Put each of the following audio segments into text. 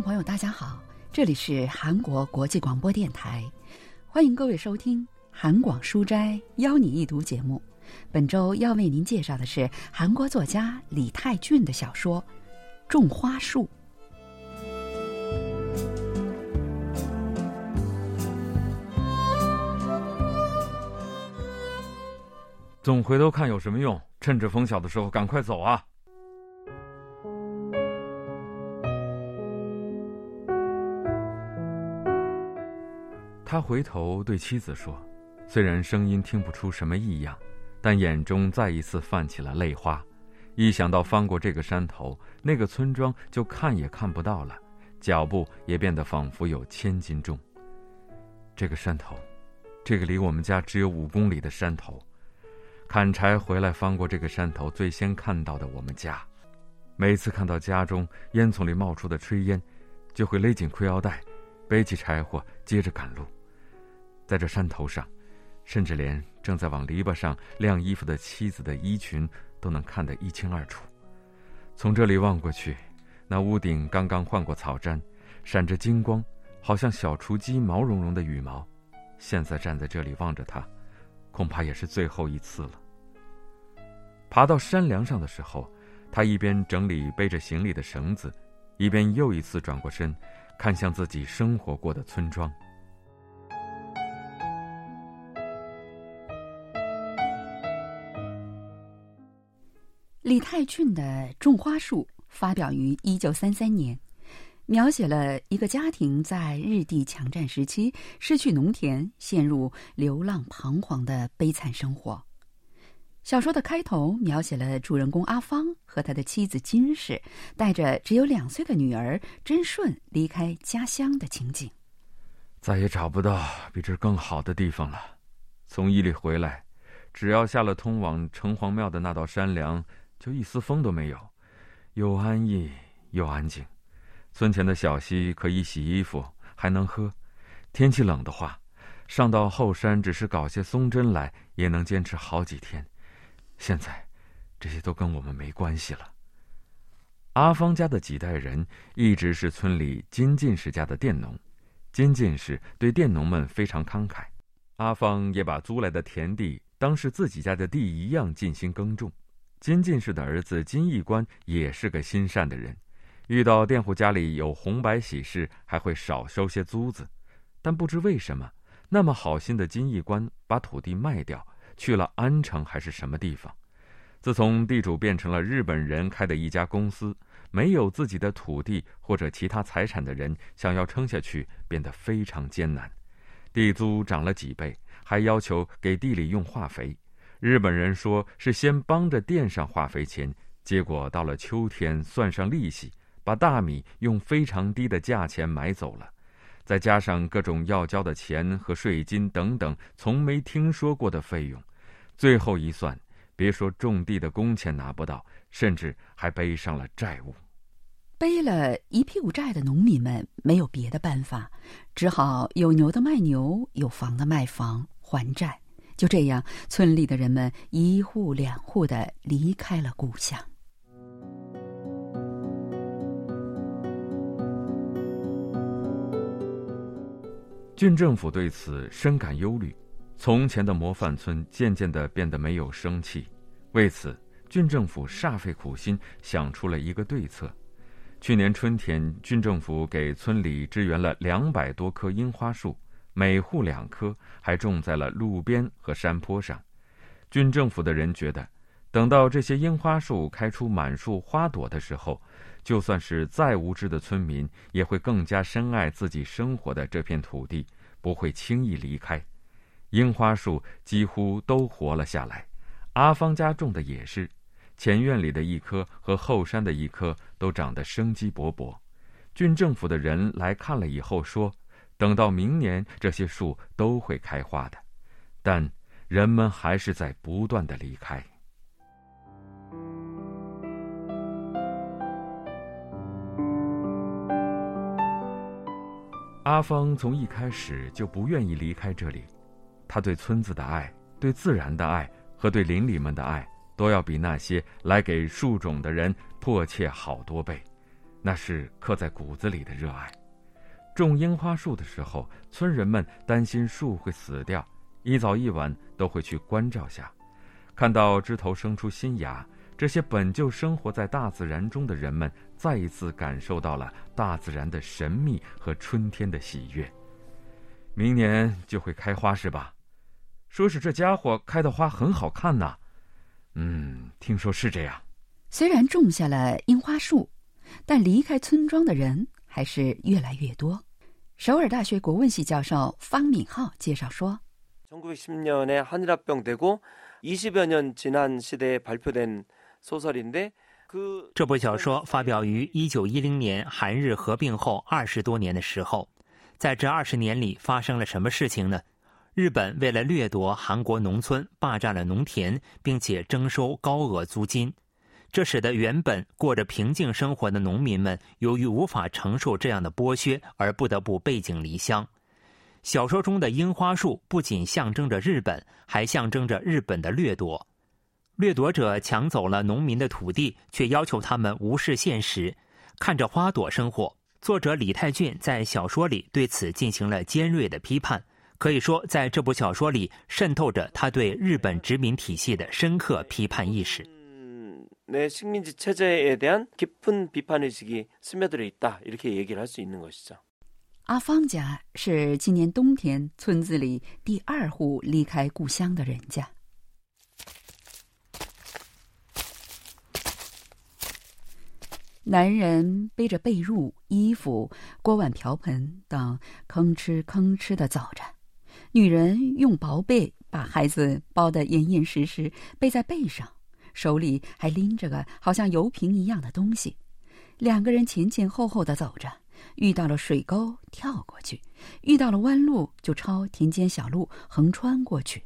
朋友，大家好，这里是韩国国际广播电台，欢迎各位收听《韩广书斋邀你一读》节目。本周要为您介绍的是韩国作家李泰俊的小说《种花树》。总回头看有什么用？趁着风小的时候，赶快走啊！他回头对妻子说，虽然声音听不出什么异样，但眼中再一次泛起了泪花。一想到翻过这个山头，那个村庄就看也看不到了，脚步也变得仿佛有千斤重。这个山头，这个离我们家只有五公里的山头。砍柴回来，翻过这个山头，最先看到的我们家。每次看到家中烟囱里冒出的炊烟，就会勒紧裤腰带，背起柴火，接着赶路。在这山头上，甚至连正在往篱笆上晾衣服的妻子的衣裙都能看得一清二楚。从这里望过去，那屋顶刚刚换过草毡，闪着金光，好像小雏鸡毛茸茸的羽毛。现在站在这里望着它。恐怕也是最后一次了。爬到山梁上的时候，他一边整理背着行李的绳子，一边又一次转过身，看向自己生活过的村庄。李泰俊的《种花树》发表于一九三三年。描写了一个家庭在日帝强占时期失去农田，陷入流浪彷徨的悲惨生活。小说的开头描写了主人公阿芳和他的妻子金氏带着只有两岁的女儿真顺离开家乡的情景。再也找不到比这更好的地方了。从伊犁回来，只要下了通往城隍庙的那道山梁，就一丝风都没有，又安逸又安静。村前的小溪可以洗衣服，还能喝。天气冷的话，上到后山只是搞些松针来，也能坚持好几天。现在，这些都跟我们没关系了。阿芳家的几代人一直是村里金进士家的佃农，金进士对佃农们非常慷慨。阿芳也把租来的田地当是自己家的地一样尽心耕种。金进士的儿子金义官也是个心善的人。遇到佃户家里有红白喜事，还会少收些租子，但不知为什么，那么好心的金义官把土地卖掉，去了安城还是什么地方。自从地主变成了日本人开的一家公司，没有自己的土地或者其他财产的人，想要撑下去变得非常艰难。地租涨了几倍，还要求给地里用化肥。日本人说是先帮着垫上化肥钱，结果到了秋天算上利息。把大米用非常低的价钱买走了，再加上各种要交的钱和税金等等从没听说过的费用，最后一算，别说种地的工钱拿不到，甚至还背上了债务。背了一屁股债的农民们没有别的办法，只好有牛的卖牛，有房的卖房还债。就这样，村里的人们一户两户的离开了故乡。郡政府对此深感忧虑，从前的模范村渐渐的变得没有生气。为此，郡政府煞费苦心想出了一个对策。去年春天，郡政府给村里支援了两百多棵樱花树，每户两棵，还种在了路边和山坡上。郡政府的人觉得，等到这些樱花树开出满树花朵的时候，就算是再无知的村民，也会更加深爱自己生活的这片土地，不会轻易离开。樱花树几乎都活了下来，阿芳家种的也是，前院里的一棵和后山的一棵都长得生机勃勃。郡政府的人来看了以后说，等到明年这些树都会开花的，但人们还是在不断的离开。阿芳从一开始就不愿意离开这里，他对村子的爱、对自然的爱和对邻里们的爱，都要比那些来给树种的人迫切好多倍。那是刻在骨子里的热爱。种樱花树的时候，村人们担心树会死掉，一早一晚都会去关照下。看到枝头生出新芽，这些本就生活在大自然中的人们，再一次感受到了大自然的神秘和春天的喜悦。明年就会开花是吧？说是这家伙开的花很好看呐。嗯，听说是这样。虽然种下了樱花树，但离开村庄的人还是越来越多。首尔大学国文系教授方敏浩介绍说这部小说发表于一九一零年韩日合并后二十多年的时候在这二十年里发生了什么事情呢？日本为了掠夺韩国农村霸占了农田并且征收高额租金。这使得原本过着平静生活的农民们，由于无法承受这样的剥削，而不得不背井离乡。小说中的樱花树不仅象征着日本，还象征着日本的掠夺。掠夺者抢走了农民的土地，却要求他们无视现实，看着花朵生活。作者李泰俊在小说里对此进行了尖锐的批判。可以说，在这部小说里渗透着他对日本殖民体系的深刻批判意识。 내 식민지 체제에 대한 깊은 비판 의식이 스며들어 있다 이렇게 얘기를 할 수 있는 것이 죠. 阿芳家是今年冬天村子里第二户离开故乡的人家。男人背着被褥、衣服、锅碗瓢盆等，吭哧吭哧的走着；女人用薄被把孩子包得严严实实，背在背上。手里还拎着个好像油瓶一样的东西。两个人前前后后的走着，遇到了水沟跳过去，遇到了弯路就抄田间小路横穿过去。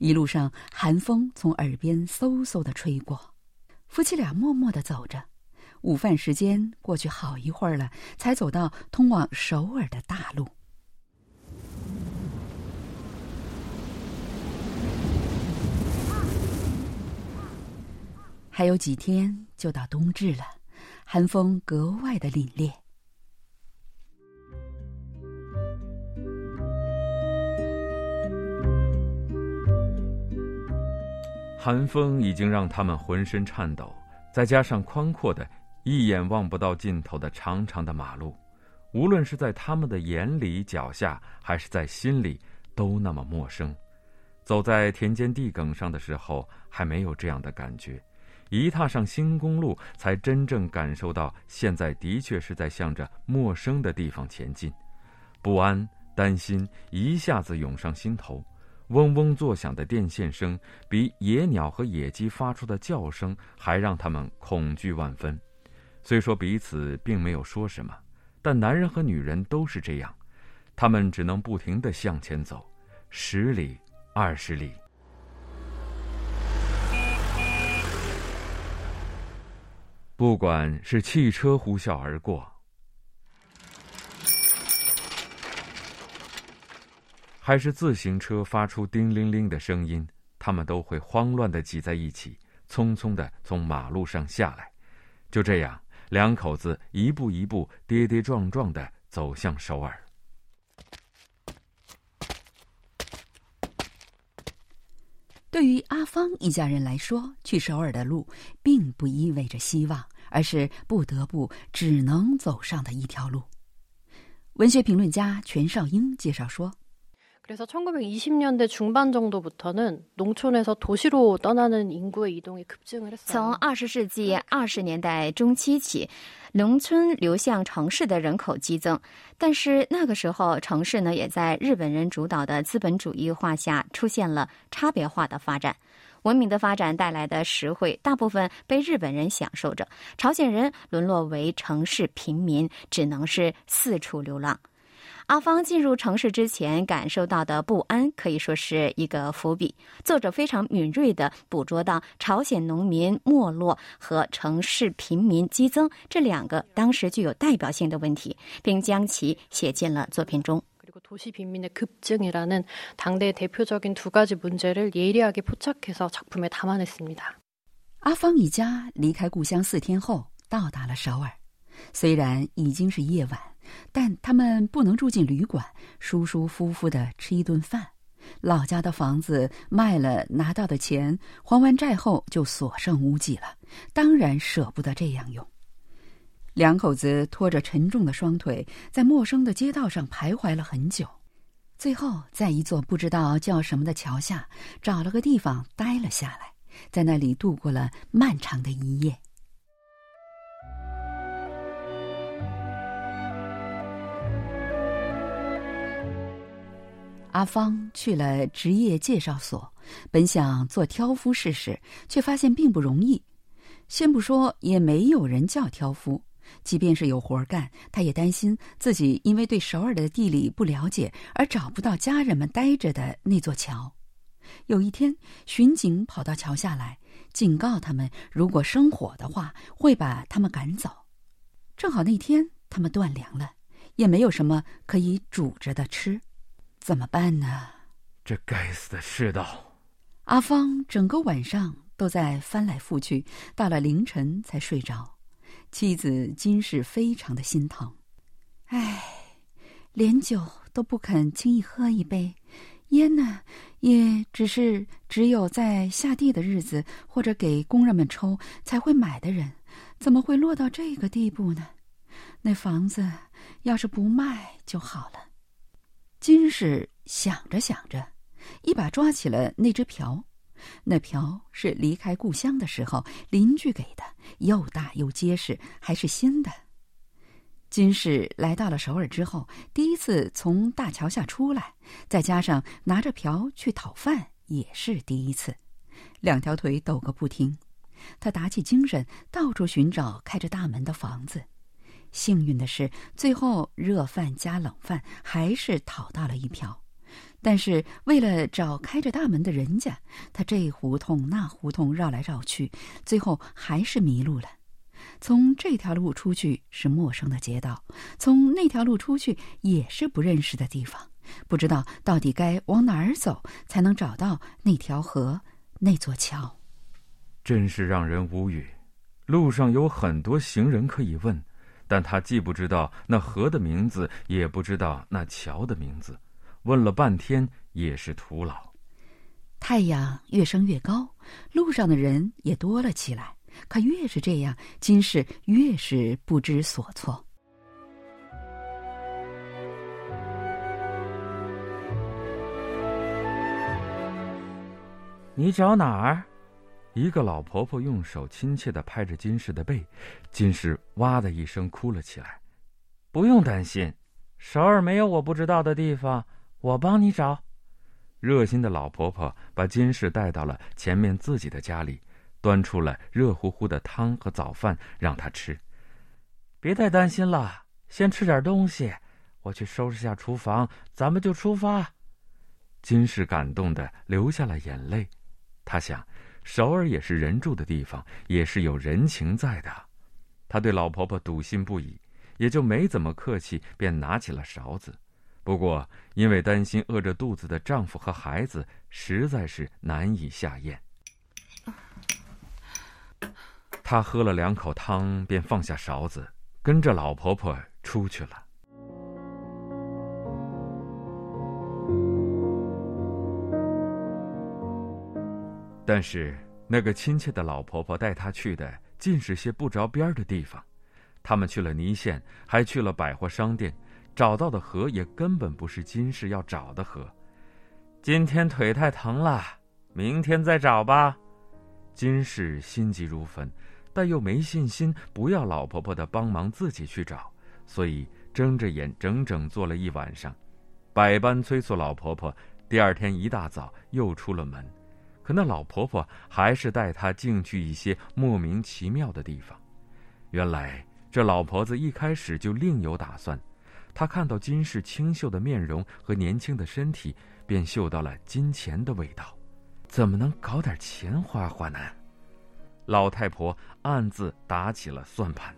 一路上寒风从耳边嗖嗖的吹过，夫妻俩默默的走着。午饭时间过去好一会儿了，才走到通往首尔的大路。还有几天就到冬至了，寒风格外的凛冽。寒风已经让他们浑身颤抖，再加上宽阔的、一眼望不到尽头的长长的马路，无论是在他们的眼里、脚下，还是在心里，都那么陌生。走在田间地埂上的时候，还没有这样的感觉。一踏上新公路，才真正感受到现在的确是在向着陌生的地方前进，不安、担心一下子涌上心头。嗡嗡作响的电线声，比野鸟和野鸡发出的叫声还让他们恐惧万分。虽说彼此并没有说什么，但男人和女人都是这样，他们只能不停地向前走，十里、二十里。不管是汽车呼啸而过，还是自行车发出叮铃铃的声音，他们都会慌乱的挤在一起，匆匆的从马路上下来。就这样，两口子一步一步、跌跌撞撞的走向首尔。对于阿芳一家人来说，去首尔的路并不意味着希望，而是不得不只能走上的一条路。文学评论家全少英介绍说从二十世纪二十年代中期起农村流向城市的人口激增。但是那个时候城市呢也在日本人主导的资本主义化下出现了差别化的发展文明的发展带来的实惠大部分被日本人享受着，朝鲜人沦落为城市平民，只能是四处流浪。阿芳进入城市之前感受到的不安，可以说是一个伏笔。作者非常敏锐地捕捉到朝鲜农民没落和城市平民激增这两个当时具有代表性的问题，并将其写进了作品中。 그리고 도시 빈민의 급증이라는 당대의 대표적인 두 가지 문제를 예리하게 포착해서 작품에 담아냈습니 다. 阿方一家离开故乡四天后到达了首尔虽然已经是夜晚但他们不能住进旅馆舒舒服服地吃一顿饭老家的房子卖了，拿到的钱还完债后就所剩无几了，当然舍不得这样用。两口子拖着沉重的双腿，在陌生的街道上徘徊了很久，最后在一座不知道叫什么的桥下找了个地方待了下来，在那里度过了漫长的一夜。阿芳去了职业介绍所，本想做挑夫试试，却发现并不容易。先不说，也没有人叫挑夫。即便是有活干，他也担心自己因为对首尔的地理不了解而找不到家人们待着的那座桥。有一天，巡警跑到桥下来，警告他们，如果生火的话，会把他们赶走。正好那天他们断粮了，也没有什么可以煮着的吃。怎么办呢？这该死的世道！阿芳整个晚上都在翻来覆去，到了凌晨才睡着。妻子金氏非常的心疼，唉，连酒都不肯轻易喝一杯，烟呢，也只是只有在下地的日子或者给工人们抽才会买的人，怎么会落到这个地步呢？那房子要是不卖就好了。金氏想着想着，一把抓起了那只瓢。那瓢是离开故乡的时候邻居给的，又大又结实，还是新的。金氏来到了首尔之后，第一次从大桥下出来，再加上拿着瓢去讨饭，也是第一次，两条腿抖个不停。他打起精神，到处寻找开着大门的房子。幸运的是，最后热饭加冷饭还是讨到了一瓢，但是为了找开着大门的人家，他这胡同那胡同绕来绕去，最后还是迷路了。从这条路出去是陌生的街道，从那条路出去也是不认识的地方，不知道到底该往哪儿走才能找到那条河、那座桥。真是让人无语。路上有很多行人可以问。但他既不知道那河的名字，也不知道那桥的名字，问了半天也是徒劳。太阳越升越高，路上的人也多了起来。可越是这样，金氏越是不知所措。你找哪儿？一个老婆婆用手亲切的拍着金氏的背，金氏哇的一声哭了起来。不用担心，首尔没有我不知道的地方，我帮你找。热心的老婆婆把金氏带到了前面自己的家里，端出了热乎乎的汤和早饭让她吃。别太担心了，先吃点东西，我去收拾下厨房，咱们就出发。金氏感动的流下了眼泪，她想。首尔也是人住的地方，也是有人情在的。她对老婆婆笃信不已，也就没怎么客气，便拿起了勺子。不过因为担心饿着肚子的丈夫和孩子，实在是难以下咽。他喝了两口汤，便放下勺子，跟着老婆婆出去了。但是，那个亲切的老婆婆带她去的尽是些不着边的地方。他们去了泥县，还去了百货商店，找到的河也根本不是金氏要找的河。今天腿太疼了，明天再找吧。金氏心急如焚，但又没信心不要老婆婆的帮忙，自己去找，所以睁着眼整整坐了一晚上，百般催促老婆婆。第二天一大早又出了门。可那老婆婆还是带她进去一些莫名其妙的地方。原来这老婆子一开始就另有打算。她看到金氏清秀的面容和年轻的身体，便嗅到了金钱的味道。怎么能搞点钱花花呢？老太婆暗自打起了算盘。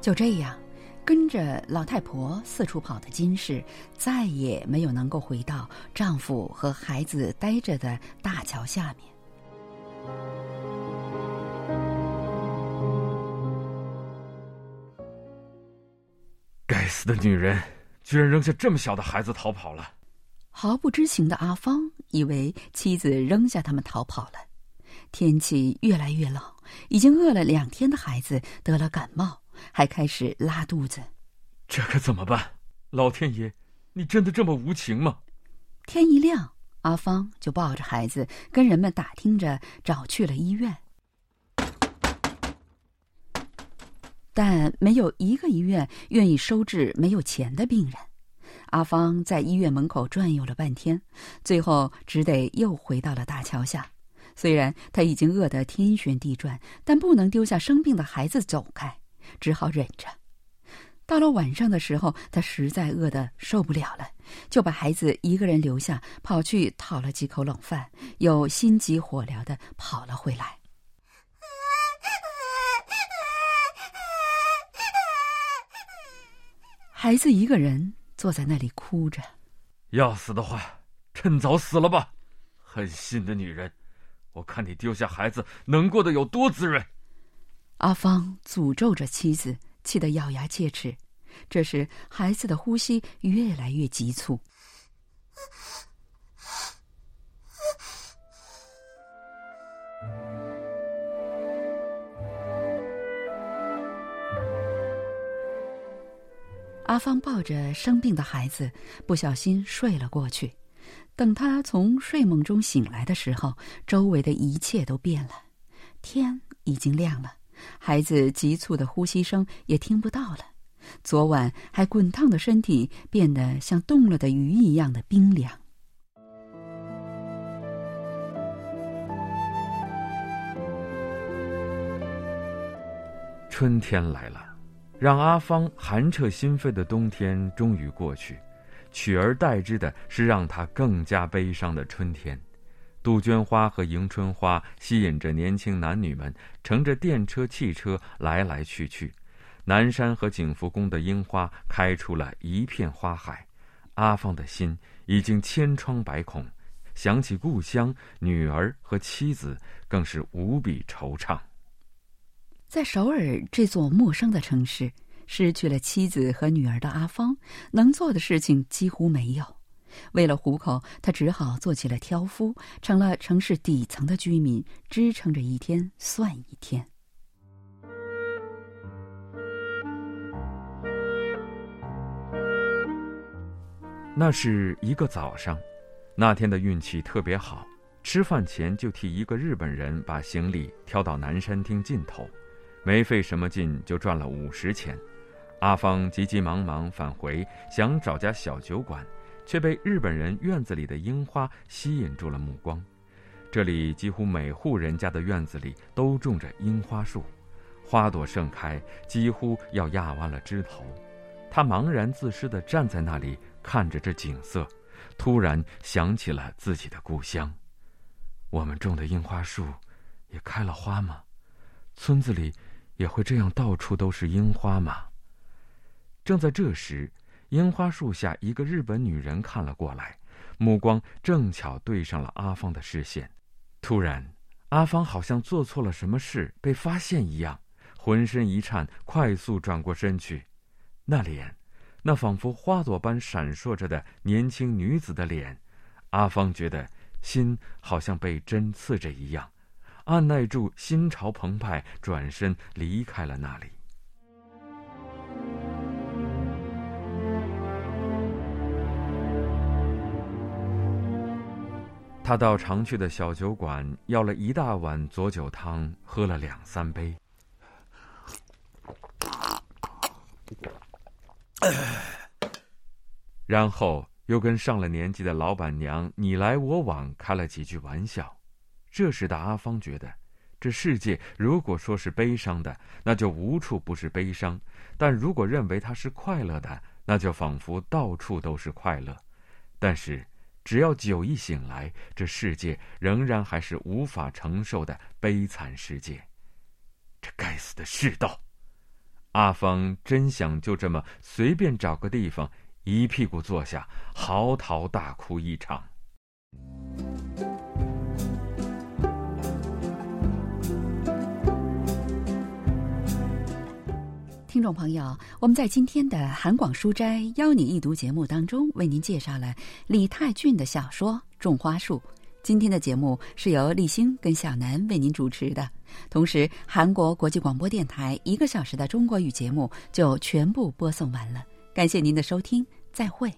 就这样。跟着老太婆四处跑的金氏，再也没有能够回到丈夫和孩子待着的大桥下面。死的女人，居然扔下这么小的孩子逃跑了！毫不知情的阿芳以为妻子扔下他们逃跑了。天气越来越冷，已经饿了两天的孩子得了感冒，还开始拉肚子。这可怎么办？老天爷，你真的这么无情吗？天一亮，阿芳就抱着孩子跟人们打听着找去了医院。但没有一个医院愿意收治没有钱的病人。阿芳在医院门口转悠了半天，最后只得又回到了大桥下。虽然他已经饿得天旋地转，但不能丢下生病的孩子走开，只好忍着。到了晚上的时候，他实在饿得受不了了，就把孩子一个人留下，跑去讨了几口冷饭，又心急火燎的跑了回来。孩子一个人坐在那里哭着。要死的话，趁早死了吧！狠心的女人，我看你丢下孩子能过得有多滋润。阿芳诅咒着妻子，气得咬牙切齿。这时，孩子的呼吸越来越急促。阿芳抱着生病的孩子，不小心睡了过去。等他从睡梦中醒来的时候，周围的一切都变了，天已经亮了，孩子急促的呼吸声也听不到了。昨晚还滚烫的身体变得像冻了的鱼一样的冰凉。春天来了。让阿芳寒彻心扉的冬天终于过去，取而代之的是让她更加悲伤的春天。杜鹃花和迎春花吸引着年轻男女们乘着电车、汽车来来去去。南山和景福宫的樱花开出了一片花海，阿芳的心已经千疮百孔，想起故乡、女儿和妻子，更是无比惆怅。在首尔这座陌生的城市，失去了妻子和女儿的阿芳，能做的事情几乎没有。为了糊口，他只好做起了挑夫，成了城市底层的居民，支撑着一天算一天。那是一个早上，那天的运气特别好，吃饭前就替一个日本人把行李挑到南山厅尽头。没费什么劲就赚了五十钱，阿芳急急忙忙返回，想找家小酒馆，却被日本人院子里的樱花吸引住了目光。这里几乎每户人家的院子里都种着樱花树，花朵盛开，几乎要压弯了枝头。他茫然自失地站在那里看着这景色，突然想起了自己的故乡。我们种的樱花树，也开了花吗？村子里。也会这样，到处都是樱花吗？正在这时，樱花树下一个日本女人看了过来，目光正巧对上了阿芳的视线。突然，阿芳好像做错了什么事，被发现一样，浑身一颤，快速转过身去。那脸，那仿佛花朵般闪烁着的年轻女子的脸，阿芳觉得心好像被针刺着一样。按耐住心潮澎湃，转身离开了那里。他到常去的小酒馆要了一大碗佐酒汤，喝了两三杯，然后又跟上了年纪的老板娘你来我往，开了几句玩笑。这时的阿芳觉得，这世界如果说是悲伤的，那就无处不是悲伤；但如果认为它是快乐的，那就仿佛到处都是快乐。但是，只要酒一醒来，这世界仍然还是无法承受的悲惨世界。这该死的世道！阿芳真想就这么随便找个地方，一屁股坐下，嚎啕大哭一场。听众朋友，我们在今天的韩广书斋邀你一读节目当中，为您介绍了李泰俊的小说《种花树》。今天的节目是由立新跟小南为您主持的，同时韩国国际广播电台一个小时的中国语节目就全部播送完了。感谢您的收听，再会。